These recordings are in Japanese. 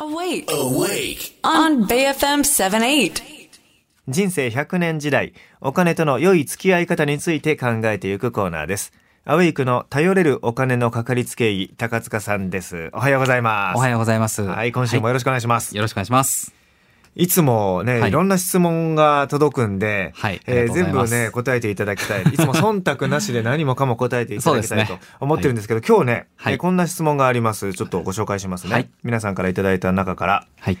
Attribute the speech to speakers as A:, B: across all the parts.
A: Awake. Awake. On BFM 78.
B: 人生100年時代、お金との良い付き合い方について考えていくコーナーです。アウェイクの頼れるお金のかかりつけ医、高塚さんです。おはようございます。
C: おはようございます。
B: はい、今週もよろしくお願いします。
C: よろしくお願いします。
B: い、つもね、
C: はい
B: いろんな質問が届くんで、
C: はい
B: えー全部ね、答えていただきたい。いつも忖度なしで何もかも答えていただきたいと思ってるんですけど、今日ね、
C: はい
B: えーこんな質問があります。ちょっとご紹介しますね。
C: はい
B: 皆さんからいただいた中から、
C: はい。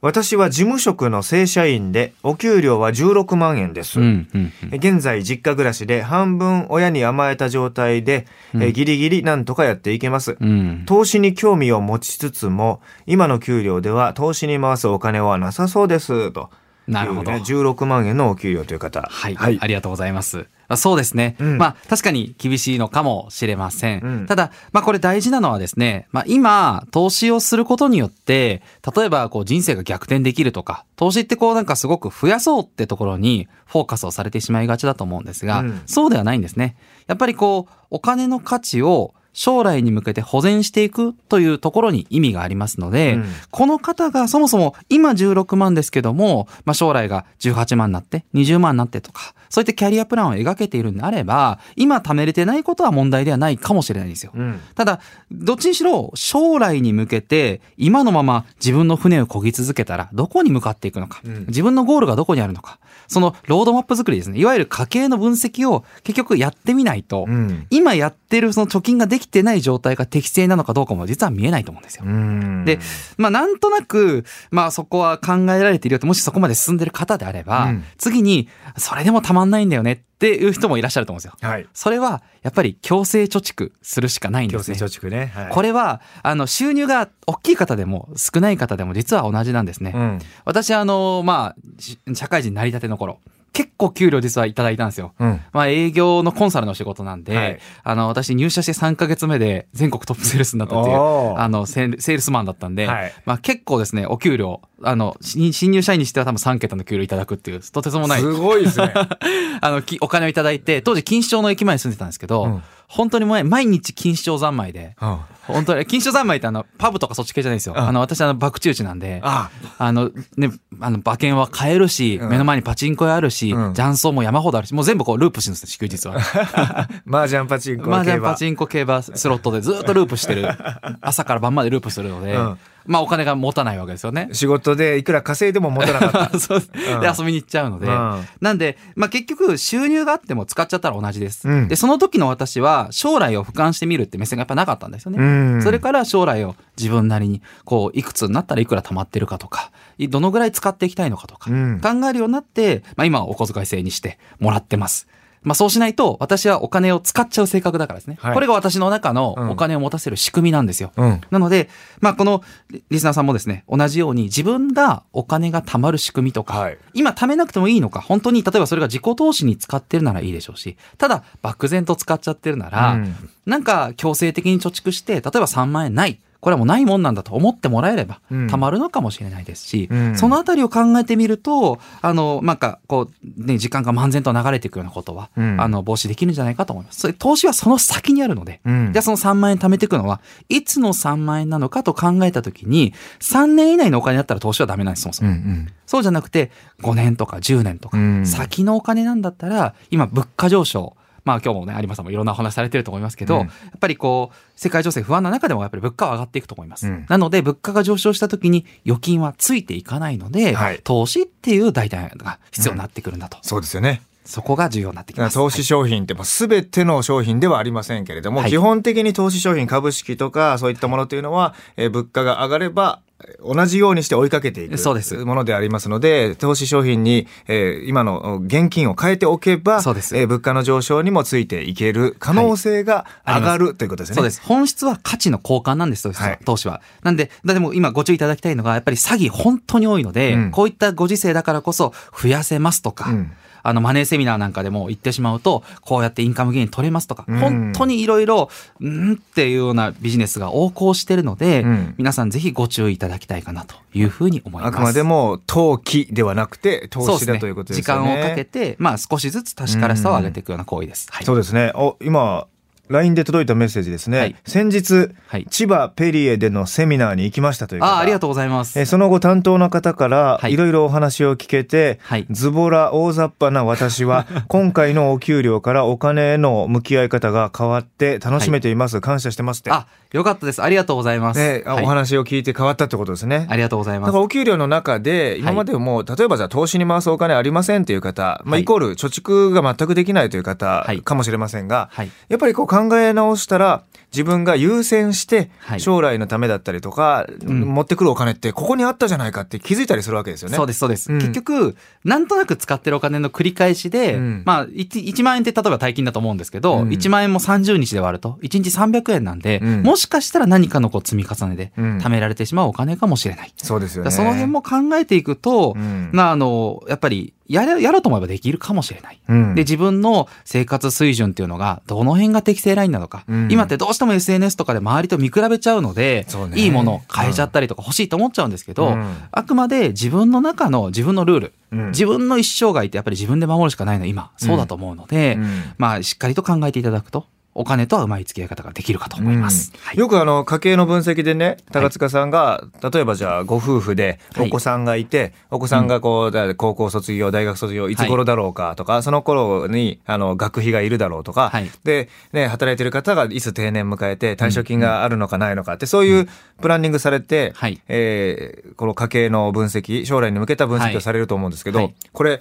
B: 私は事務職の正社員で、お給料は16万円です。
C: うん、うん、うん。
B: 現在実家暮らしで半分親に甘えた状態で、えーギリギリなんとかやっていけます。
C: うん。
B: 投資に興味を持ちつつも、今の給料では投資に回すお金はなさそうです。と。
C: なるほど
B: いうね16万円のお給料という方。
C: はい、
B: はい
C: ありがとうございます。あそうですね。
B: うん
C: まあ、確かに厳しいのかもしれません。
B: うん
C: ただ、まあ、これ大事なのはですね、まあ、今、投資をすることによって、例えば、こう、人生が逆転できるとか、投資ってこう、なんかすごく増やそうってところに、フォーカスをされてしまいがちだと思うんですが、
B: うん
C: そうではないんですね。やっぱりこう、お金の価値を、将来に向けて保全していくというところに意味がありますので、
B: うん
C: この方がそもそも今16万ですけども、まあ、将来が18万になって20万になってとか、そういったキャリアプランを描けているんであれば、今貯めれてないことは問題ではないかもしれないんですよ。
B: うん。
C: ただ、どっちにしろ将来に向けて今のまま自分の船を漕ぎ続けたらどこに向かっていくのか、
B: うん
C: 自分のゴールがどこにあるのか、そのロードマップ作りですね。いわゆる家計の分析を結局やってみないと、
B: うん。
C: 今やってるその貯金ができてない状態が適正なのかどうかも実は見えないと思うんですよ。
B: うん。
C: で、まあなんとなく、まあそこは考えられているよと、もしそこまで進んでる方であれば、
B: うん
C: 次に、それでもたまんないんだよねっていう人もいらっしゃると思うんですよ。
B: はい。
C: それは、やっぱり強制貯蓄するしかないんですね。
B: 強制貯蓄ね。はい。
C: これは、あの、収入が大きい方でも少ない方でも実は同じなんですね。
B: うん。
C: 私、あの、まあ、し社会人成り立ての頃、結構給料実はいただいたんですよ。
B: うん。
C: まあ営業のコンサルの仕事なんで、
B: はい
C: あの、私入社して3ヶ月目で全国トップセールスになったっていう、あの、セールセールスマンだったんで、
B: はい
C: まあ結構ですね、お給料、あの、新新入社員にしては多分3桁の給料いただくっていう、とてつもない、
B: すごいですね。
C: あの、きお金をいただいて、当時錦糸町の駅前に住んでたんですけど、
B: うん
C: 本当にもう毎日錦糸町三昧で、
B: うん。
C: 本当に、錦糸町三昧ってあの、パブとかそっち系じゃないですよ。
B: うん。
C: あの、私あの、博打打ちなんで、
B: あ
C: あ。の、ね、あの、馬券は買えるし、
B: うん。
C: 目の前にパチンコ屋あるし、
B: うん。
C: 雀荘も山ほどあるし、もう全部こうループしてるんですよ、祝日 は。
B: 麻雀パチンコ
C: 麻雀
B: 競馬
C: パチンコ競馬スロットでずっとループしてる。朝から晩までループするので、
B: うん
C: まあお金が持たないわけですよね。
B: 仕事でいくら稼いでも持たなかった。
C: そう
B: ん。
C: で遊びに行っちゃうので、
B: うん。
C: なんで、まあ、結局収入があっても使っちゃったら同じです、
B: うん。
C: でその時の私は将来を俯瞰してみるって目線がやっぱなかったんですよね、
B: うん。
C: それから将来を自分なりにこういくつになったらいくら貯まってるかとかいどのぐらい使っていきたいのかとか、
B: うん。
C: 考えるようになって、まあ、今はお小遣い制にしてもらってますまあそうしないと私はお金を使っちゃう性格だからですね、
B: はい。
C: これが私の中の
B: うん
C: お金を持たせる仕組みなんですよ、
B: うん。
C: なので、まあ、このリリスナーさんもですね、同じように自分がお金が貯まる仕組みとか、
B: はい。
C: 今貯めなくてもいいのか、本当に例えばそれが自己投資に使ってるならいいでしょうし、ただ漠然と使っちゃってるなら、
B: うん。
C: なんか強制的に貯蓄して、例えば3万円ない。これはもうないもんなんだと思ってもらえれば、
B: うん。
C: 貯まるのかもしれないですし、
B: うん。
C: そのあたりを考えてみると、あの、なんか、こう、ね、時間が漫然と流れていくようなことは、
B: うん。
C: あの、防止できるんじゃないかと思います。投資はその先にあるので、
B: うん。
C: じゃあその3万円貯めていくのは、いつの3万円なのかと考えたときに、3年以内のお金だったら投資はダメなんです、そもそも。
B: うん
C: そうじゃなくて、5年とか10年とか、
B: うん。
C: 先のお金なんだったら、今物価上昇、まあ今日もね、有馬さんもいろんなお話されてると思いますけど、
B: うん
C: やっぱりこう、世界情勢不安な中でもやっぱり物価は上がっていくと思います。
B: うん
C: なので、物価が上昇した時に預金はついていかないので、
B: はい
C: 投資っていう代替が必要になってくるんだと。
B: そうですよね。
C: そこが重要になってきます。
B: 投資商品ってもう全ての商品ではありませんけれども、
C: はい
B: 基本的に投資商品株式とかそういったものというのは、えー物価が上がればえー同じようにして追いかけていく
C: そうです。
B: ものでありますので投資商品に、えー今の現金を変えておけば
C: そうです。
B: えー物価の上昇にもついていける可能性が上がる、ということですね。
C: そうです。本質は価値の交換なんです、投資は。
B: はい。
C: 投資は。なんで、だでも今ご注意いただきたいのが、やっぱり詐欺本当に多いので、
B: うん。
C: こういったご時世だからこそ増やせますとか、
B: うん
C: あの、マネーセミナーなんかでも言ってしまうと、こうやってインカムゲイン取れますとか、
B: うん
C: 本当にいろいろ、んっていうようなビジネスが横行してるので、
B: うん
C: 皆さんぜひご注意いただきたいかなというふうに思います。
B: あくまでも投機ではなくて投資だということですよね。
C: 時間をかけて、まあ少しずつ確からさを上げていくような行為です。はい。
B: そうですね。お、今、LINE で届いたメッセージですね。
C: はい。
B: 先日、
C: はい。
B: 千葉ペリエでのセミナーに行きましたという方。
C: あありがとうございます。
B: えーその後担当の方から
C: はい。
B: いろいろお話を聞けて、
C: はい。
B: ズボラ大雑把な私は 今回のお給料からお金への向き合い方が変わって楽しめています、感謝してますって。
C: あよかったです。ありがとうございます、
B: ね、お話を聞いて変わったってことですね。
C: ありがとうございます。
B: だからお給料の中で今までも、例えばじゃあ投資に回すお金ありませんっていう方、まあ、
C: はい。
B: イコール貯蓄が全くできないという方
C: はい。
B: かもしれませんが、
C: はい。
B: やっぱりこう考え直したら自分が優先して
C: はい。
B: 将来のためだったりとか、
C: ん。
B: 持ってくるお金ってここにあったじゃないかって気づいたりするわけですよね。
C: そうですそうです、
B: うん。
C: 結局なんとなく使ってるお金の繰り返しで、
B: うん。
C: まあ 1, 1万円って例えば大金だと思うんですけど、
B: うん。
C: 1万円も30日で割ると1日300円なんで、
B: うん。
C: もしかしたら何かのこう積み重ねで
B: うん。
C: 貯められてしまうお金かもしれない。
B: そうですよね。
C: その辺も考えていくと、
B: うん。
C: まああのやっぱりやれやろうと思えばできるかもしれない。
B: うん。
C: で自分の生活水準っていうのがどの辺が適正ラインなのか、
B: うん。
C: 今ってどうしても SNS とかで周りと見比べちゃうので
B: ね。
C: いいものを変えちゃったりとか欲しいと思っちゃうんですけど、
B: うん。
C: あくまで自分の中の自分のルール、
B: うん。
C: 自分の一生涯ってやっぱり自分で守るしかないの今。そうだと思うので、
B: うん。
C: まあしっかりと考えていただくとお金とはうまい付き合い方ができるかと思います。
B: うん。
C: はい。
B: よくあの家計の分析でね高塚さんが、例えばじゃあご夫婦でお子さんがいて、お子さんがこう、だ高校卒業大学卒業い。つ頃だろうかとか、その頃にあの学費がいるだろうとか、
C: はい。
B: で、ね、働いてる方がいつ定年迎えて退職金があるのかないのかってそういうプランニングされて、
C: はい。
B: えーこの家計の分析将来に向けた分析をされると思うんですけど、
C: はい。
B: これ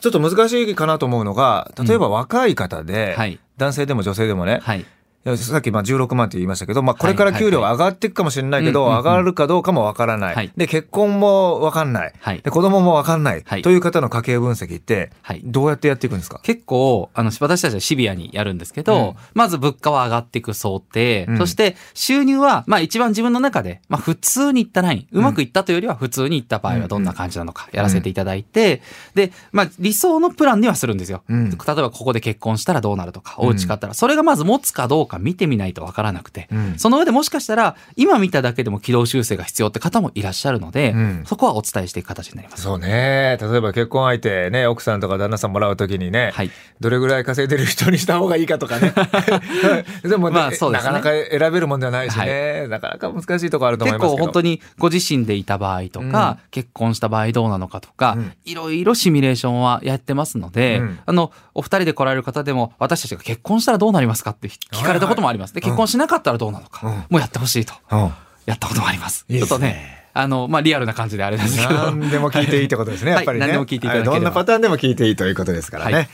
B: ちょっと難しいかなと思うのが例えば若い方で、
C: はい。
B: 男性でも女性でもね、
C: はい
B: さっきまあ16万って言いましたけど、まあ、これから給料
C: はい。
B: 上がっていくかもしれないけど、
C: はいはい
B: 上がるかどうかもわからない、
C: はい。
B: で結婚もわかんない、
C: はい。
B: で子供もわかんない、
C: はい。
B: という方の家計分析って
C: はい。
B: どうやってやっていくんですか、
C: 結構、あの、私たちはシビアにやるんですけど、
B: うん。
C: まず物価は上がっていく想定、
B: うん。
C: そして収入は、まあ一番自分の中で、まあ普通にいったライン、うまくいったというよりは普通にいった場合はどんな感じなのかやらせていただいて、で、まあ理想のプランにはするんですよ。
B: うん。
C: 例えばここで結婚したらどうなるとか、お家買ったら、それがまず持つかどうか見てみないとわからなくて、
B: うん。
C: その上でもしかしたら、今見ただけでも軌道修正が必要って方もいらっしゃるので、
B: うん。
C: そこはお伝えしていく形になります。
B: そうね。例えば結婚相手ね奥さんとか旦那さんもらうときにね、
C: はい。
B: どれぐらい稼いでる人にした方がいいかとかね。でも、ね
C: まあそうですね。
B: なかなか選べるもんではないしね、なかなか難しいところあると思い
C: 結
B: ますけど。
C: 構本当にご自身でいた場合とか、結婚した場合どうなのかとか、
B: うん。
C: いろいろシミュレーションはやってますので、
B: うん。
C: あのお二人で来られる方でも私たちが結婚したらどうなりますかって聞かれたこともあります。で結婚しなかったらどうなのか、
B: うん
C: もうやってほしいと
B: うん
C: やったこともあります。ちょっとねあのまあリアルな感じであれですけど。
B: 何でも聞いていいってことですね、
C: はい
B: やっぱりね。
C: 何でも聞いていただければ
B: はいどんなパターンでも聞いていいということですからね。
C: はい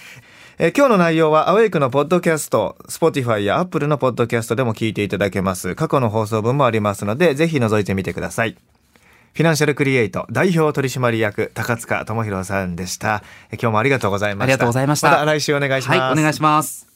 B: えー今日の内容はアウェイクのポッドキャスト、Spotify や Apple のポッドキャストでも聞いていただけます。過去の放送分もありますので、ぜひ覗いてみてください。フィナンシャルクリエイト代表取締役高塚智博さんでした。えー今日もありがとうございました。
C: ありがとうございました
B: また来週お願いします。
C: はいお願いします。